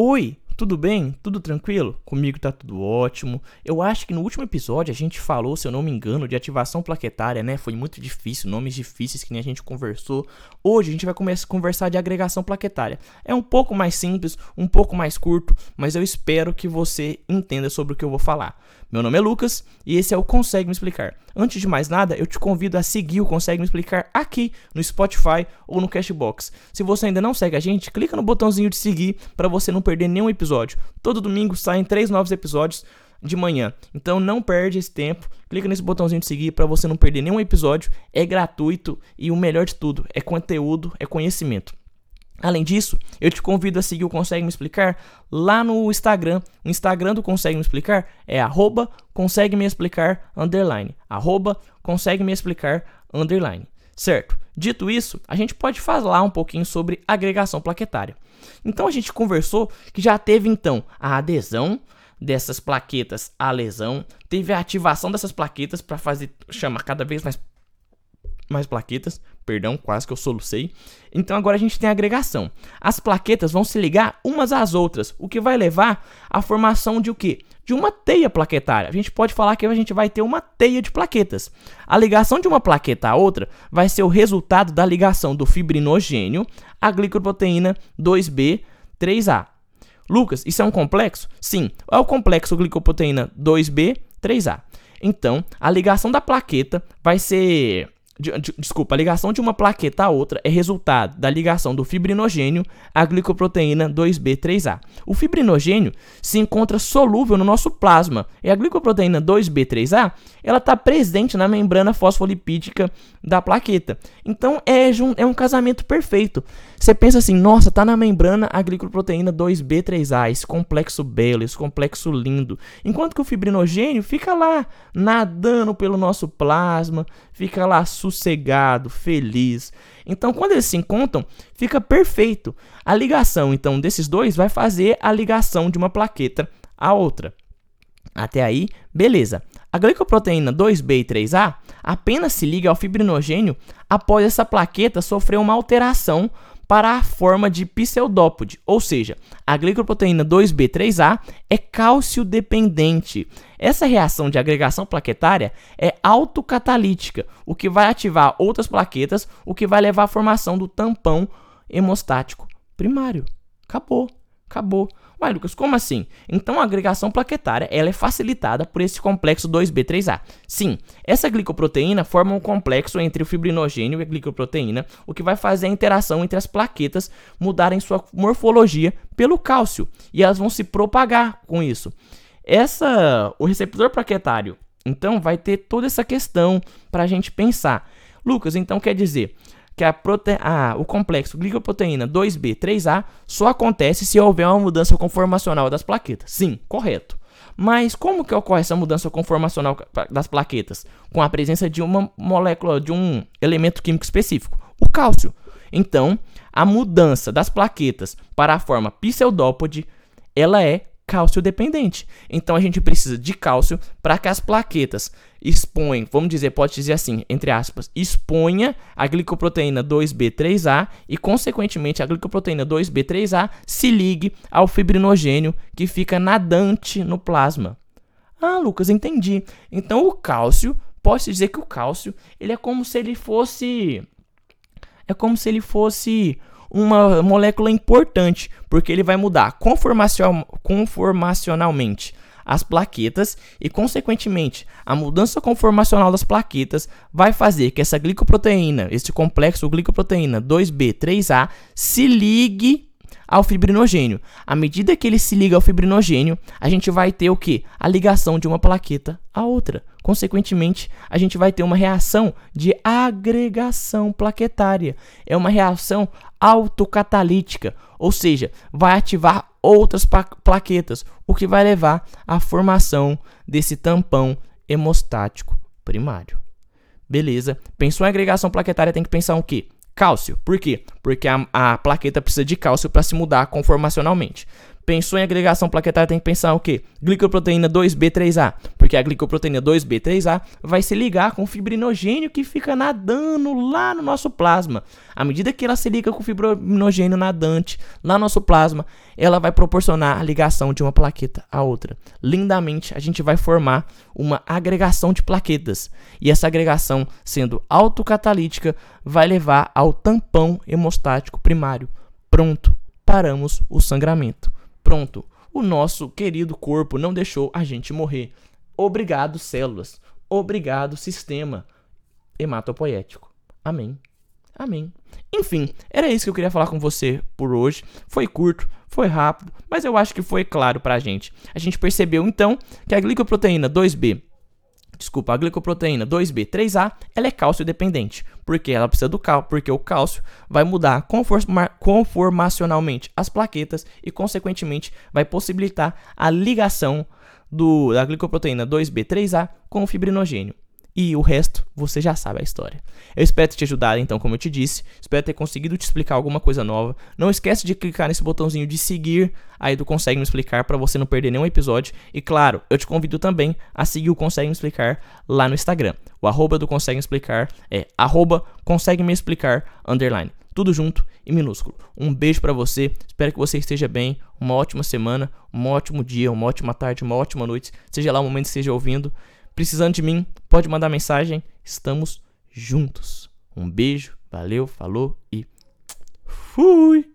Oi, tudo bem? Tudo tranquilo? Comigo tá tudo ótimo. Eu acho que no último episódio a gente falou, se eu não me engano, de ativação plaquetária, né? Foi muito difícil, nomes difíceis que nem a gente conversou. Hoje a gente vai começar a conversar de agregação plaquetária. É um pouco mais simples, um pouco mais curto, mas eu espero que você entenda sobre o que eu vou falar. Meu nome é Lucas e esse é o Consegue Me Explicar. Antes de mais nada, eu te convido a seguir o Consegue Me Explicar aqui no Spotify ou no Cashbox. Se você ainda não segue a gente, clica no botãozinho de seguir para você não perder nenhum episódio. Todo domingo saem três novos episódios de manhã. Então não perde esse tempo. Clica nesse botãozinho de seguir para você não perder nenhum episódio. É gratuito e o melhor de tudo, é conteúdo, é conhecimento. Além disso, eu te convido a seguir o Consegue Me Explicar lá no Instagram. O Instagram do Consegue Me Explicar é arroba consegue me explicar underline. Arroba consegue me explicar underline. Certo? Dito isso, a gente pode falar um pouquinho sobre agregação plaquetária. Então a gente conversou que já teve então a adesão dessas plaquetas à lesão, teve a ativação dessas plaquetas para fazer chamar cada vez mais mais plaquetas, perdão, quase que eu solucei. Então agora a gente tem a agregação. As plaquetas vão se ligar umas às outras, o que vai levar à formação de o quê? De uma teia plaquetária. A gente pode falar que a gente vai ter uma teia de plaquetas. A ligação de uma plaqueta à outra vai ser o resultado da ligação do fibrinogênio à glicoproteína 2B 3A. Lucas, isso é um complexo? Sim, é o complexo glicoproteína 2B 3A. Então, a ligação da plaqueta vai ser de, de, desculpa, a ligação de uma plaqueta a outra é resultado da ligação do fibrinogênio à glicoproteína 2B3A. O fibrinogênio se encontra solúvel no nosso plasma e a glicoproteína 2B3A ela está presente na membrana fosfolipídica da plaqueta. Então é, é um casamento perfeito. Você pensa assim, nossa, tá na membrana a glicoproteína 2B3A, esse complexo belo, esse complexo lindo. Enquanto que o fibrinogênio fica lá nadando pelo nosso plasma, fica lá sossegado, feliz. Então, quando eles se encontram, fica perfeito. A ligação, então, desses dois vai fazer a ligação de uma plaqueta à outra. Até aí, beleza. A glicoproteína 2B e 3A apenas se liga ao fibrinogênio após essa plaqueta sofrer uma alteração para a forma de pseudópode, ou seja, a glicoproteína 2B3A é cálcio dependente. Essa reação de agregação plaquetária é autocatalítica, o que vai ativar outras plaquetas, o que vai levar à formação do tampão hemostático primário. Acabou, acabou. Ué, Lucas, como assim? Então a agregação plaquetária ela é facilitada por esse complexo 2B3A. Sim, essa glicoproteína forma um complexo entre o fibrinogênio e a glicoproteína, o que vai fazer a interação entre as plaquetas mudarem sua morfologia pelo cálcio e elas vão se propagar com isso. Essa, o receptor plaquetário, então, vai ter toda essa questão para a gente pensar. Lucas, então quer dizer, que a prote... ah, o complexo glicoproteína 2B3A só acontece se houver uma mudança conformacional das plaquetas. Sim, correto. Mas como que ocorre essa mudança conformacional das plaquetas? Com a presença de uma molécula, de um elemento químico específico, o cálcio. Então, a mudança das plaquetas para a forma pseudópode, ela é cálcio dependente. Então a gente precisa de cálcio para que as plaquetas exponham, vamos dizer, pode dizer assim, entre aspas, exponha a glicoproteína 2B3A e consequentemente a glicoproteína 2B3A se ligue ao fibrinogênio que fica nadante no plasma. Ah, Lucas, entendi. Então o cálcio, posso dizer que o cálcio, ele é como se ele fosse é como se ele fosse uma molécula importante, porque ele vai mudar conformacionalmente as plaquetas e, consequentemente, a mudança conformacional das plaquetas vai fazer que essa glicoproteína, este complexo glicoproteína 2B3A, se ligue ao fibrinogênio. À medida que ele se liga ao fibrinogênio, a gente vai ter o que? A ligação de uma plaqueta à outra. Consequentemente, a gente vai ter uma reação de agregação plaquetária. É uma reação autocatalítica, ou seja, vai ativar outras plaquetas, o que vai levar à formação desse tampão hemostático primário. Beleza? Pensou em agregação plaquetária, tem que pensar o quê? Cálcio. Por quê? Porque a, a plaqueta precisa de cálcio para se mudar conformacionalmente. Pensou em agregação plaquetária, tem que pensar o quê? Glicoproteína 2B3A. Porque a glicoproteína 2B3A vai se ligar com o fibrinogênio que fica nadando lá no nosso plasma. À medida que ela se liga com o fibrinogênio nadante lá no nosso plasma, ela vai proporcionar a ligação de uma plaqueta à outra. Lindamente, a gente vai formar uma agregação de plaquetas. E essa agregação, sendo autocatalítica, vai levar ao tampão hemostático primário. Pronto, paramos o sangramento. Pronto, o nosso querido corpo não deixou a gente morrer. Obrigado, células. Obrigado, sistema hematopoético. Amém. Amém. Enfim, era isso que eu queria falar com você por hoje. Foi curto, foi rápido, mas eu acho que foi claro pra gente. A gente percebeu então que a glicoproteína 2B desculpa, a glicoproteína 2B3A, ela é cálcio dependente, porque ela precisa do cálcio, porque o cálcio vai mudar conforma, conformacionalmente as plaquetas e consequentemente vai possibilitar a ligação do, da glicoproteína 2B3A com o fibrinogênio. E o resto, você já sabe a história. Eu espero ter te ajudado, então, como eu te disse. Espero ter conseguido te explicar alguma coisa nova. Não esquece de clicar nesse botãozinho de seguir aí do Consegue Me Explicar para você não perder nenhum episódio. E claro, eu te convido também a seguir o Consegue Me Explicar lá no Instagram. O arroba do Consegue Me Explicar é arroba Consegue Me Explicar underline. Tudo junto e minúsculo. Um beijo para você. Espero que você esteja bem. Uma ótima semana, um ótimo dia, uma ótima tarde, uma ótima noite. Seja lá o momento que esteja ouvindo. Precisando de mim, pode mandar mensagem. Estamos juntos. Um beijo, valeu, falou e fui!